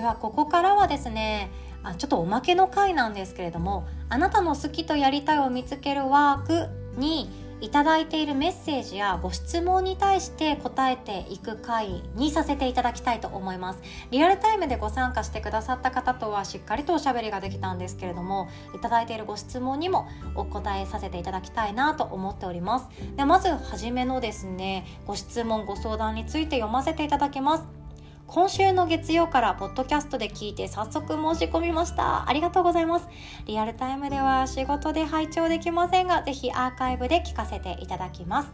ではここからはですねあちょっとおまけの回なんですけれどもあなたの好きとやりたいを見つけるワークにいただいているメッセージやご質問に対して答えていく回にさせていただきたいと思います。リアルタイムでご参加してくださった方とはしっかりとおしゃべりができたんですけれどもいただいているご質問にもお答えさせていただきたいなと思っております。でまずはじめのですねご質問ご相談について読ませていただきます。今週の月曜からポッドキャストで聞いて早速申し込みました。ありがとうございます。リアルタイムでは仕事で拝聴できませんがぜひアーカイブで聞かせていただきます。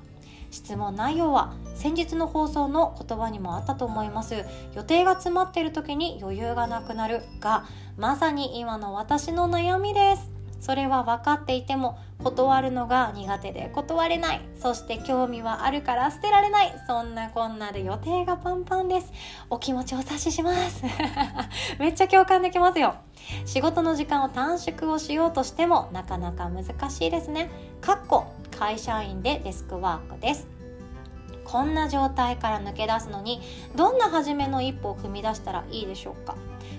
質問内容は先日の放送の言葉にもあったと思います。予定が詰まっている時に余裕がなくなるがまさに今の私の悩みです。それは分かっていても断るのが苦手で断れない。そして興味はあるから捨てられない。そんなこんなで予定がパンパンです。お気持ちお察しします。めっちゃ共感できますよ。仕事の時間を短縮をしようとしてもなかなか難しいですね。かっこ会社員でデスクワークです。こんな状態から抜け出すのにどんな初めの一歩を踏み出したらいいでしょうか？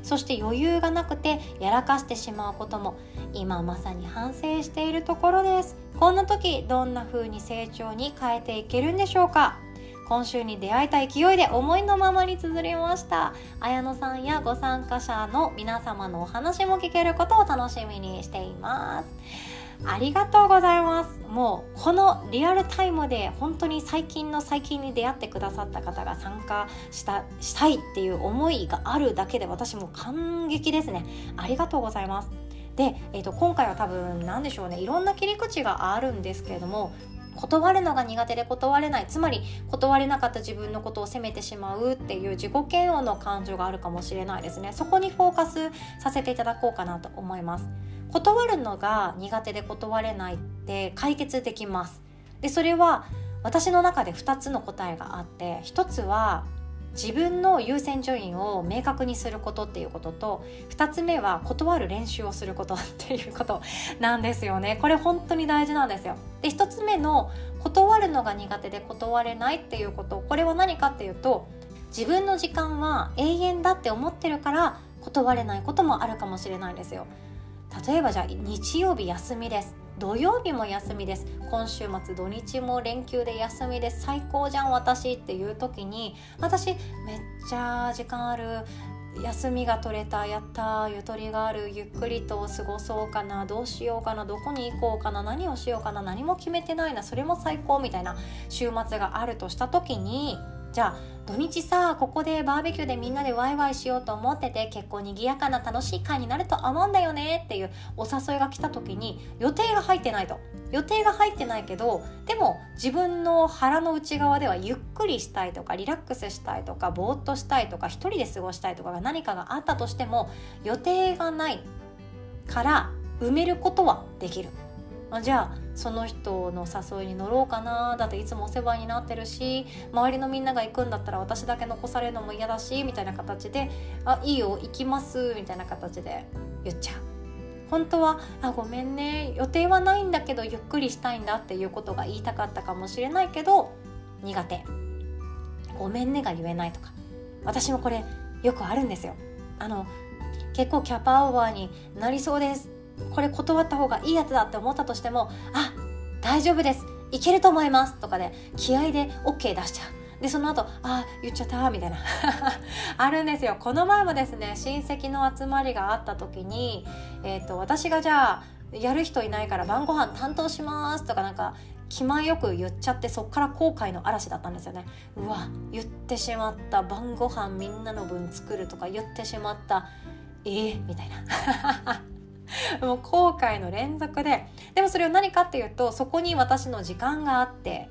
そして余裕がなくてやらかしてしまうことも今まさに反省しているところです。こんな時どんな風に成長に変えていけるんでしょうか。今週に出会えた勢いで思いのままに綴りました。綾乃さんやご参加者の皆様のお話も聞けることを楽しみにしています。ありがとうございます。もうこのリアルタイムで本当に最近の最近に出会ってくださった方が参加したしたいっていう思いがあるだけで私も感激ですね。ありがとうございます。で、えーと、今回は多分何でしょうね。いろんな切り口があるんですけれども断るのが苦手で断れない。つまり断れなかった自分のことを責めてしまうっていう自己嫌悪の感情があるかもしれないですね。そこにフォーカスさせていただこうかなと思います。断るのが苦手で断れないって解決できます。でそれは私の中で2つの答えがあって1つは自分の優先順位を明確にすることっていうことと2つ目は断る練習をすることっていうこと なんですよね。これ本当に大事なんですよ。で1つ目の断るのが苦手で断れないっていうことこれは何かっていうと自分の時間は永遠だって思ってるから断れないこともあるかもしれないんですよ。例えばじゃあ日曜日休みです。土曜日も休みです。今週末土日も連休で休みです。最高じゃん私っていう時に私めっちゃ時間ある休みが取れたやったゆとりがあるゆっくりと過ごそうかなどうしようかなどこに行こうかな何をしようかな何も決めてないなそれも最高みたいな週末があるとした時にじゃあ土日さここでバーベキューでみんなでワイワイしようと思ってて結構賑やかな楽しい会になると思うんだよねっていうお誘いが来た時に予定が入ってないと予定が入ってないけどでも自分の腹の内側ではゆっくりしたいとかリラックスしたいとかぼーっとしたいとか一人で過ごしたいとかが何かがあったとしても予定がないから埋めることはできる。あじゃあその人の誘いに乗ろうかなだっていつもお世話になってるし周りのみんなが行くんだったら私だけ残されるのも嫌だしみたいな形で「あいいよ行きます」みたいな形で言っちゃう。本当は「あごめんね予定はないんだけどゆっくりしたいんだ」っていうことが言いたかったかもしれないけど苦手「ごめんね」が言えないとか私もこれよくあるんですよ。あの結構キャパオーバーになりそうですこれ断った方がいいやつだって思ったとしてもあ大丈夫です。いけると思います。とかで気合で OK 出しちゃう。でその後あ言っちゃったみたいな。あるんですよ。この前もですね親戚の集まりがあった時に、えーと、私がじゃあやる人いないから晩ご飯担当します。とかなんか気前よく言っちゃってそっから後悔の嵐だったんですよね。うわ言ってしまった。晩ご飯みんなの分作るとか言ってしまった。えー、みたいな。もう後悔の連続で。でもそれは何かっていうとそこに私の時間があって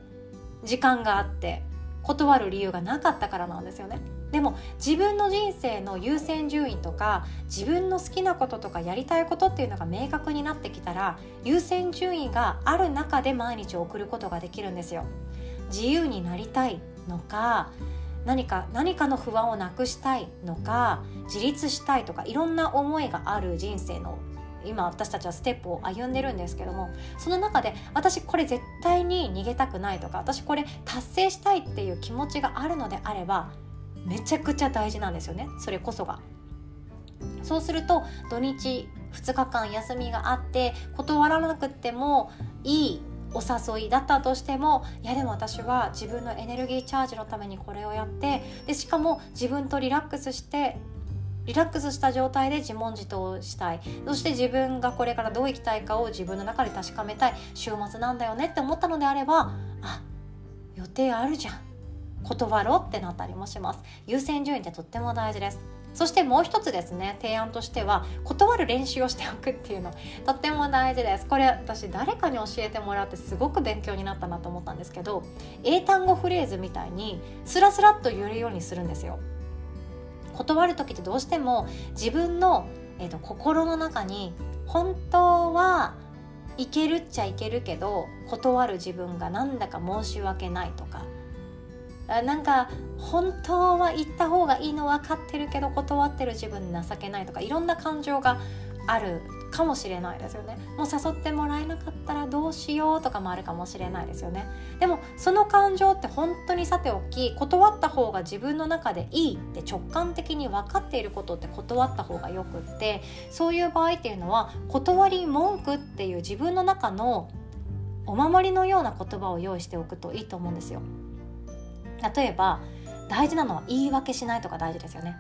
時間があって断る理由がなかったからなんですよね。でも自分の人生の優先順位とか自分の好きなこととかやりたいことっていうのが明確になってきたら優先順位がある中で毎日を送ることができるんですよ。自由になりたいのか何か何かの不安をなくしたいのか自立したいとかいろんな思いがある人生の今私たちはステップを歩んでるんですけどもその中で私これ絶対に逃げたくないとか私これ達成したいっていう気持ちがあるのであればめちゃくちゃ大事なんですよねそれこそが。そうすると土日2日間休みがあって断らなくてもいいお誘いだったとしてもいやでも私は自分のエネルギーチャージのためにこれをやってでしかも自分とリラックスしてリラックスした状態で自問自答したい。そして自分がこれからどう生きたいかを自分の中で確かめたい。週末なんだよねって思ったのであればあ予定あるじゃん。断ろうってなったりもします。優先順位ってとっても大事です。そしてもう一つですね。提案としては断る練習をしておくっていうの。とっても大事です。これ私誰かに教えてもらってすごく勉強になったなと思ったんですけど英単語フレーズみたいにスラスラっと言えるようにするんですよ。断る時ってどうしても自分の、えーと、心の中に本当はいけるっちゃいけるけど断る自分がなんだか申し訳ないとか。なんか本当は行った方がいいの分かってるけど断ってる自分に情けないとかいろんな感情があるかもしれないですよね。もう誘ってもらえなかったらどうしようとかもあるかもしれないですよね。でもその感情って本当にさておき断った方が自分の中でいいって直感的に分かっていることって断った方がよくってそういう場合っていうのは断り文句っていう自分の中のお守りのような言葉を用意しておくといいと思うんですよ。例えば大事なのは言い訳しないとか大事ですよね。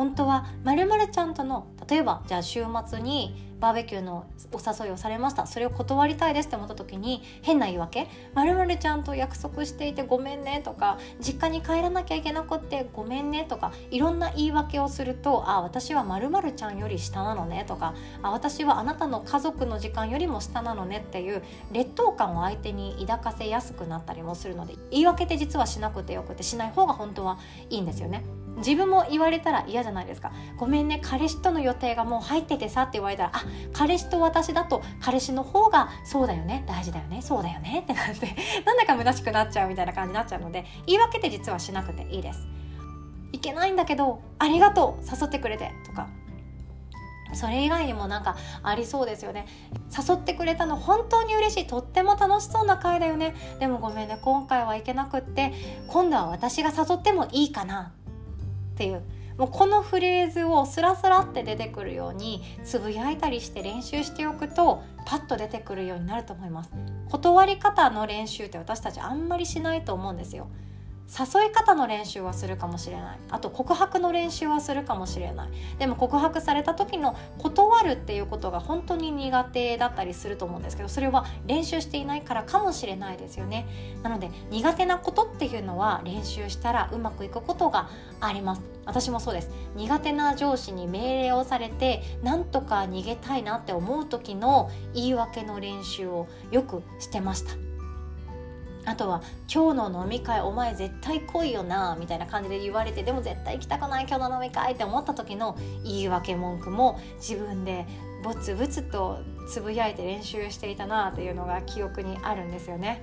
本当はまるちゃんとの例えばじゃあ週末にバーベキューのお誘いをされましたそれを断りたいですって思った時に変な言い訳「まるちゃんと約束していてごめんね」とか「実家に帰らなきゃいけなくってごめんね」とかいろんな言い訳をすると「あ私はまるちゃんより下なのね」とか「あ私はあなたの家族の時間よりも下なのね」っていう劣等感を相手に抱かせやすくなったりもするので言い訳って実はしなくてよくてしない方が本当はいいんですよね。自分も言われたら嫌じゃないですか。ごめんね彼氏との予定がもう入っててさって言われたらあ彼氏と私だと彼氏の方がそうだよね。大事だよね。そうだよね。ってなって なんだか虚しくなっちゃうみたいな感じになっちゃうので言い訳って実はしなくていいです。いけないんだけどありがとう誘ってくれてとか。それ以外にもなんかありそうですよね。誘ってくれたの本当に嬉しい。とっても楽しそうな回だよね。でもごめんね今回は行けなくって今度は私が誘ってもいいかな。っていう。もうこのフレーズをスラスラって出てくるようにつぶやいたりして練習しておくとパッと出てくるようになると思います。断り方の練習って私たちあんまりしないと思うんですよ。誘い方の練習はするかもしれない。あと告白の練習はするかもしれない。でも告白された時の断るっていうことが本当に苦手だったりすると思うんですけどそれは練習していないからかもしれないですよね。なので苦手なことっていうのは練習したらうまくいくことがあります。私もそうです。苦手な上司に命令をされてなんとか逃げたいなって思う時の言い訳の練習をよくしてました。あとは「今日の飲み会お前絶対来いよな」みたいな感じで言われてでも絶対行きたくない今日の飲み会って思った時の言い訳文句も自分でぼつぼつとつぶやいて練習していたなというのが記憶にあるんですよね。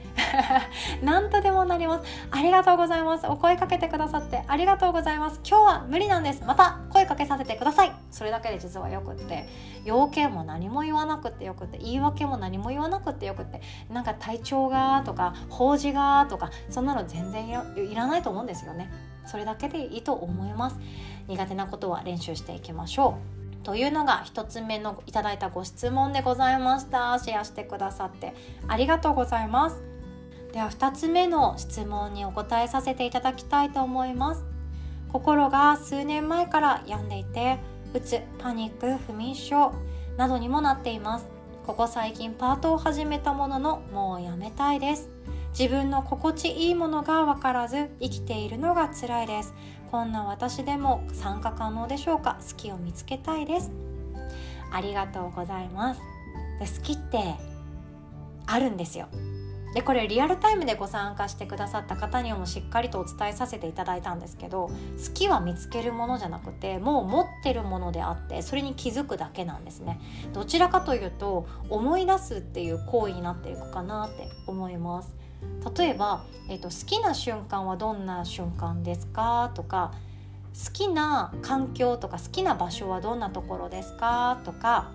何とでもなります。ありがとうございますお声かけてくださってありがとうございます。今日は無理なんです。また声かけさせてください。それだけで実はよくって。要件も何も言わなくてよくって。言い訳も何も言わなくてよくって。なんか体調がとか法事がとかそんなの全然いらないと思うんですよね。それだけでいいと思います。苦手なことは練習していきましょう。というのが1つ目のいただいたご質問でございました。シェアしてくださって。ありがとうございます。では2つ目の質問にお答えさせていただきたいと思います。心が数年前から病んでいてうつパニック不眠症などにもなっています。ここ最近パートを始めたもののもうやめたいです。自分の心地いいものが分からず生きているのが辛いです。こんな私でも参加可能でしょうか？好きを見つけたいです。ありがとうございます。で好きってあるんですよ。でこれリアルタイムでご参加してくださった方にもしっかりとお伝えさせていただいたんですけど好きは見つけるものじゃなくてもう持ってるものであってそれに気づくだけなんですね。どちらかというと思い出すっていう行為になっていくかなって思います。例えば、えーと、好きな瞬間はどんな瞬間ですか？とか好きな環境とか好きな場所はどんなところですか？とか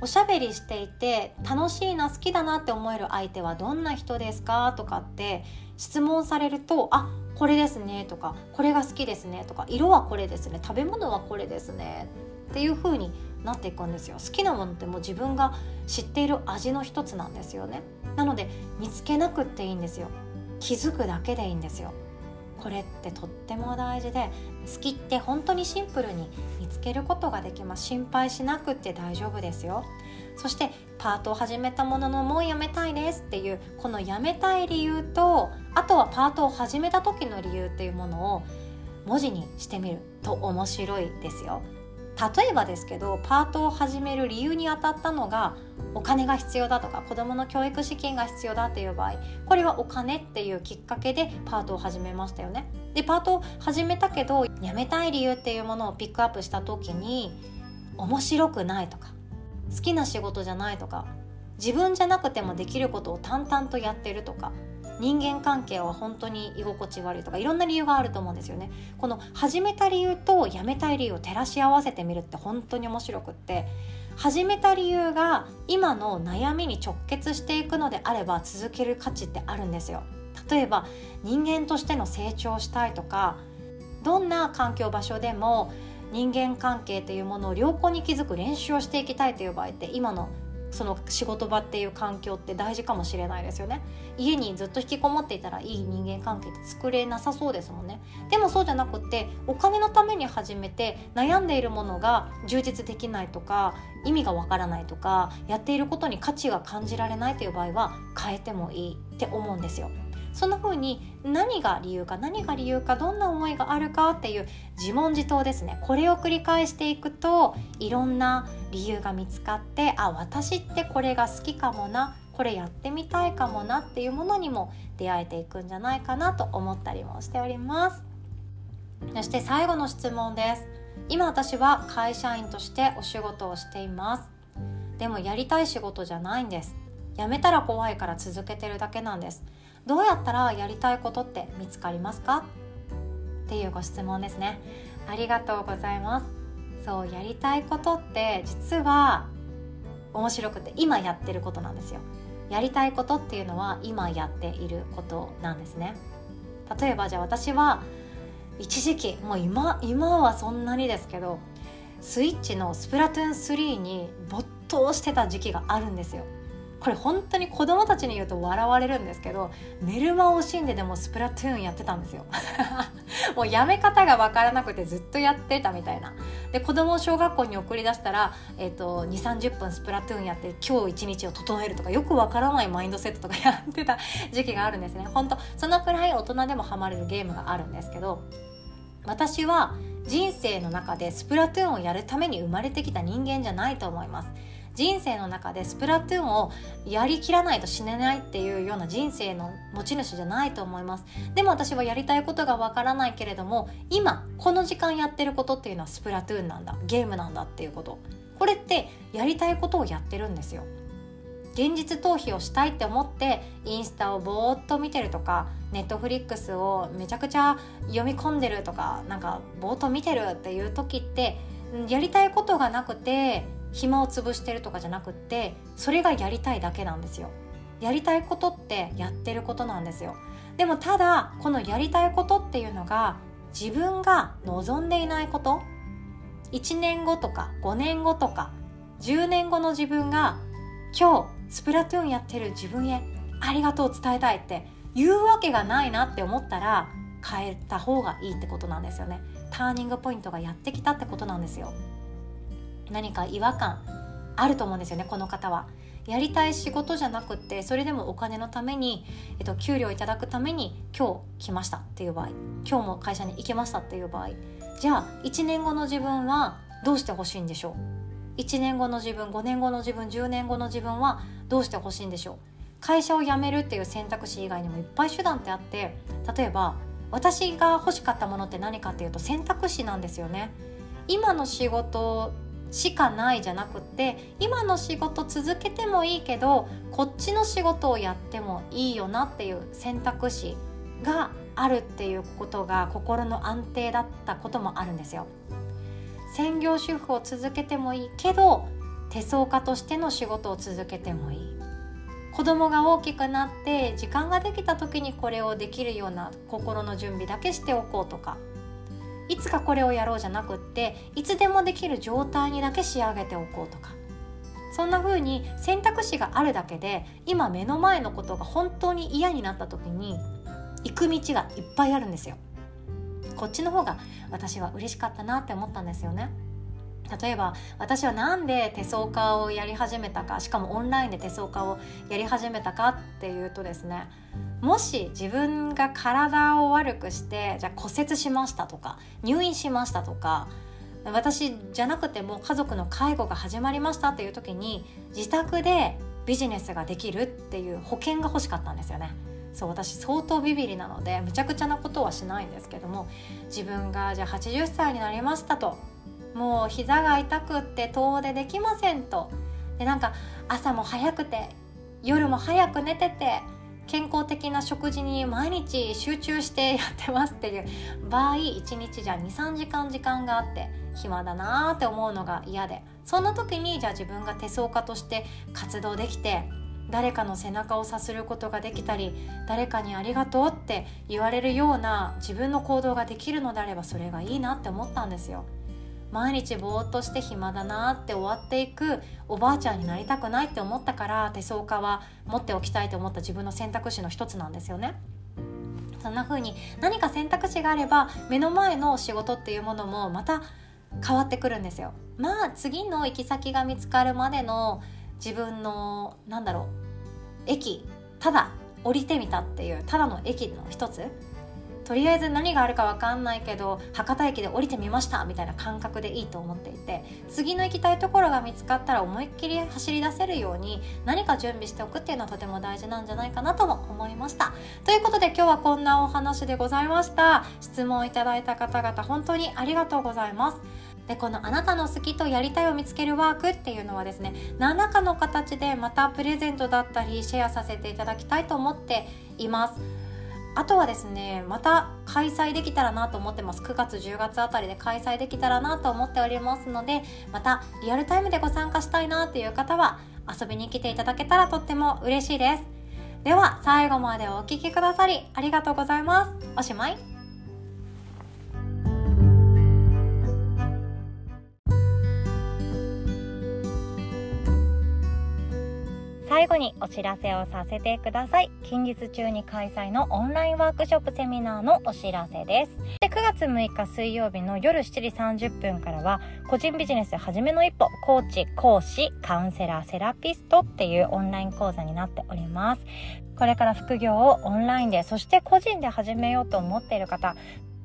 おしゃべりしていて楽しいな好きだなって思える相手はどんな人ですか？とかって質問されるとあこれですね。とかこれが好きですね。とか色はこれですね。食べ物はこれですね。っていう風になっていくんですよ。好きなものってもう自分が知っている味の一つなんですよね。なので見つけなくっていいんですよ。気づくだけでいいんですよ。これってとっても大事で好きって本当にシンプルに見つけることができます。心配しなくって大丈夫ですよ。そしてパートを始めたもののもうやめたいですっていうこのやめたい理由とあとはパートを始めた時の理由っていうものを文字にしてみると面白いですよ。例えばですけどパートを始める理由にあたったのがお金が必要だとか子どもの教育資金が必要だっていう場合これはお金っていうきっかけでパートを始めましたよね。でパートを始めたけど辞めたい理由っていうものをピックアップした時に面白くないとか好きな仕事じゃないとか自分じゃなくてもできることを淡々とやってるとか人間関係は本当に居心地悪いとかいろんな理由があると思うんですよね。この始めた理由と辞めたい理由を照らし合わせてみるって本当に面白くって。始めた理由が今の悩みに直結していくのであれば続ける価値ってあるんですよ。例えば人間としての成長したいとかどんな環境場所でも人間関係というものを良好に築く練習をしていきたいという場合って今のその仕事場っていう環境って大事かもしれないですよね。家にずっと引きこもっていたらいい人間関係って作れなさそうですもんね。でもそうじゃなくってお金のために始めて悩んでいるものが充実できないとか意味がわからないとかやっていることに価値が感じられないという場合は変えてもいいって思うんですよ。そんな風に何が理由か何が理由かどんな思いがあるかっていう自問自答ですね。これを繰り返していくといろんな理由が見つかってあ私ってこれが好きかもなこれやってみたいかもなっていうものにも出会えていくんじゃないかなと思ったりもしております。そして最後の質問です。今私は会社員としてお仕事をしています。でもやりたい仕事じゃないんです。辞めたら怖いから続けてるだけなんです。どうやったらやりたいことって見つかりますか？っていうご質問ですね。ありがとうございます。そうやりたいことって実は面白くて今やってることなんですよ。やりたいことっていうのは今やっていることなんですね。例えばじゃあ私は一時期もう今今はそんなにですけどスイッチのスプラトゥーン3に没頭してた時期があるんですよ。これ本当に子供たちに言うと笑われるんですけど寝る間を惜しんででもスプラトゥーンやってたんですよ。もうやめ方が分からなくてずっとやってたみたいな。で子供を小学校に送り出したら、えーと、2 3 0分スプラトゥーンやって今日一日を整えるとかよく分からないマインドセットとかやってた 時期があるんですね。本当そのくらい大人でもハマれるゲームがあるんですけど私は人生の中でスプラトゥーンをやるために生まれてきた人間じゃないと思います。人生の中でスプラトゥーンをやりきらないと死ねないっていうような人生の持ち主じゃないと思います。でも私はやりたいことがわからないけれども今この時間やってることっていうのはスプラトゥーンなんだ。ゲームなんだっていうこと。これってやりたいことをやってるんですよ。現実逃避をしたいって思ってインスタをぼーっと見てるとかネットフリックスをめちゃくちゃ読み込んでるとかなんかぼーっと見てるっていう時ってやりたいことがなくて暇を潰してるとかじゃなくってそれがやりたいだけなんですよ。やりたいことってやってることなんですよ。でもただこのやりたいことっていうのが自分が望んでいないこと。1年後とか5年後とか10年後の自分が今日スプラトゥーンやってる自分へありがとう伝えたいって言うわけがないなって思ったら変えた方がいいってことなんですよね。ターニングポイントがやってきたってことなんですよ。何か違和感あると思うんですよねこの方は。やりたい仕事じゃなくてそれでもお金のために、えっと、給料いただくために今日来ましたっていう場合今日も会社に行けましたっていう場合じゃあ1年後の自分はどうしてほしいんでしょう？1年後の自分5年後の自分10年後の自分はどうしてほしいんでしょう？会社を辞めるっていう選択肢以外にもいっぱい手段ってあって例えば私が欲しかったものって何かっていうと選択肢なんですよね。今の仕事しかないじゃなくて今の仕事続けてもいいけどこっちの仕事をやってもいいよなっていう選択肢があるっていうことが心の安定だったこともあるんですよ。専業主婦を続けてもいいけど手相家としての仕事を続けてもいい子供が大きくなって時間ができた時にこれをできるような心の準備だけしておこうとかいつかこれをやろうじゃなくっていつでもできる状態にだけ仕上げておこうとか。そんな風に選択肢があるだけで今目の前のことが本当に嫌になった時に行く道がいっぱいあるんですよ。こっちの方が私は嬉しかったなって思ったんですよね。例えば私は何で手相家をやり始めたかしかもオンラインで手相家をやり始めたかっていうとですねもし自分が体を悪くしてじゃあ骨折しましたとか入院しましたとか私じゃなくても家族の介護が始まりましたっていう時に自宅でビジネスができるっていう保険が欲しかったんですよね。そう私相当ビビりなのでむちゃくちゃなことはしないんですけども自分がじゃあ80歳になりましたともう膝が痛くって遠出できませんとでなんか朝も早くて夜も早く寝てて健康的な食事に毎日集中してやってますっていう場合1日じゃ23時間時間があって暇だなーって思うのが嫌でそんな時にじゃあ自分が手相家として活動できて誰かの背中をさすることができたり誰かにありがとうって言われるような自分の行動ができるのであればそれがいいなって思ったんですよ。毎日ぼーっとして暇だなって終わっていくおばあちゃんになりたくないって思ったから手相家は持っておきたいと思った自分の選択肢の一つなんですよね。そんな風に何か選択肢があれば目の前の仕事っていうものもまた変わってくるんですよ。まあ次の行き先が見つかるまでの自分のなんだろう駅ただ降りてみたっていうただの駅の一つとりあえず何があるか分かんないけど博多駅で降りてみましたみたいな感覚でいいと思っていて次の行きたいところが見つかったら思いっきり走り出せるように何か準備しておくっていうのはとても大事なんじゃないかなとも思いました。ということで今日はこんなお話でございました。質問いただいた方々本当にありがとうございます。でこの「あなたの好きとやりたいを見つけるワーク」っていうのはですね何らかの形でまたプレゼントだったりシェアさせていただきたいと思っています。あとはですねまた開催できたらなと思ってます。9月10月あたりで開催できたらなと思っておりますのでまたリアルタイムでご参加したいなという方は遊びに来ていただけたらとっても嬉しいです。では最後までお聴きくださりありがとうございます。おしまい。最後にお知らせをさせてください。近日中に開催のオンラインワークショップセミナーのお知らせです。で9月6日水曜日の夜7時30分からは個人ビジネス初めの一歩コーチ講師カウンセラーセラピストっていうオンライン講座になっております。これから副業をオンラインでそして個人で始めようと思っている方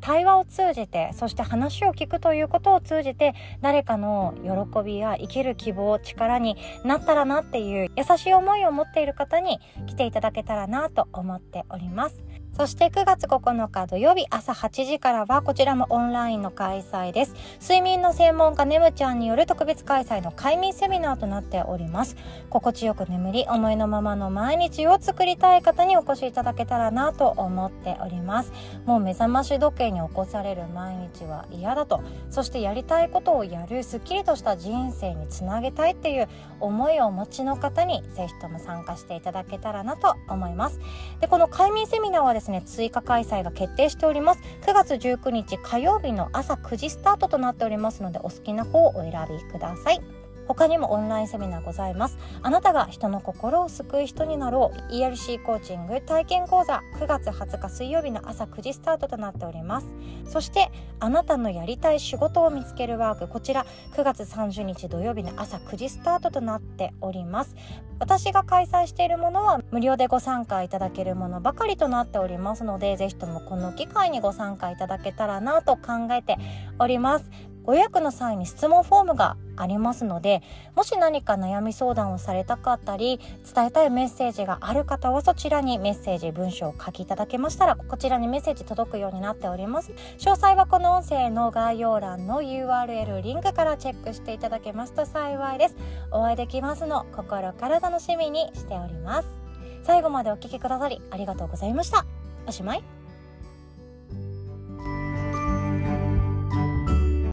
対話を通じてそして話を聞くということを通じて誰かの喜びや生きる希望力になったらなっていう優しい思いを持っている方に来ていただけたらなと思っております。そして9月9日土曜日朝8時からはこちらもオンラインの開催です。睡眠の専門家ネムちゃんによる特別開催の快眠セミナーとなっております。心地よく眠り、思いのままの毎日を作りたい方にお越しいただけたらなと思っております。もう目覚まし時計に起こされる毎日は嫌だと、そしてやりたいことをやるすっきりとした人生につなげたいっていう思いをお持ちの方にぜひとも参加していただけたらなと思います。で、この快眠セミナーはですね追加開催が決定しております。9月19日火曜日の朝9時スタートとなっておりますのでお好きな方をお選びください。他にもオンラインセミナーございます。あなたが人の心を救う人になろう。ERC コーチング体験講座。9月20日水曜日の朝9時スタートとなっております。そしてあなたのやりたい仕事を見つけるワーク。こちら9月30日土曜日の朝9時スタートとなっております。私が開催しているものは無料でご参加いただけるものばかりとなっておりますのでぜひともこの機会にご参加いただけたらなと考えております。ご予約の際に質問フォームがありますのでもし何か悩み相談をされたかったり伝えたいメッセージがある方はそちらにメッセージ文章を書きいただけましたらこちらにメッセージ届くようになっております。詳細はこの音声の概要欄の URL リンクからチェックしていただけますと幸いです。お会いできますの心から楽しみにしております。最後までお聴きくださりありがとうございました。おしまい。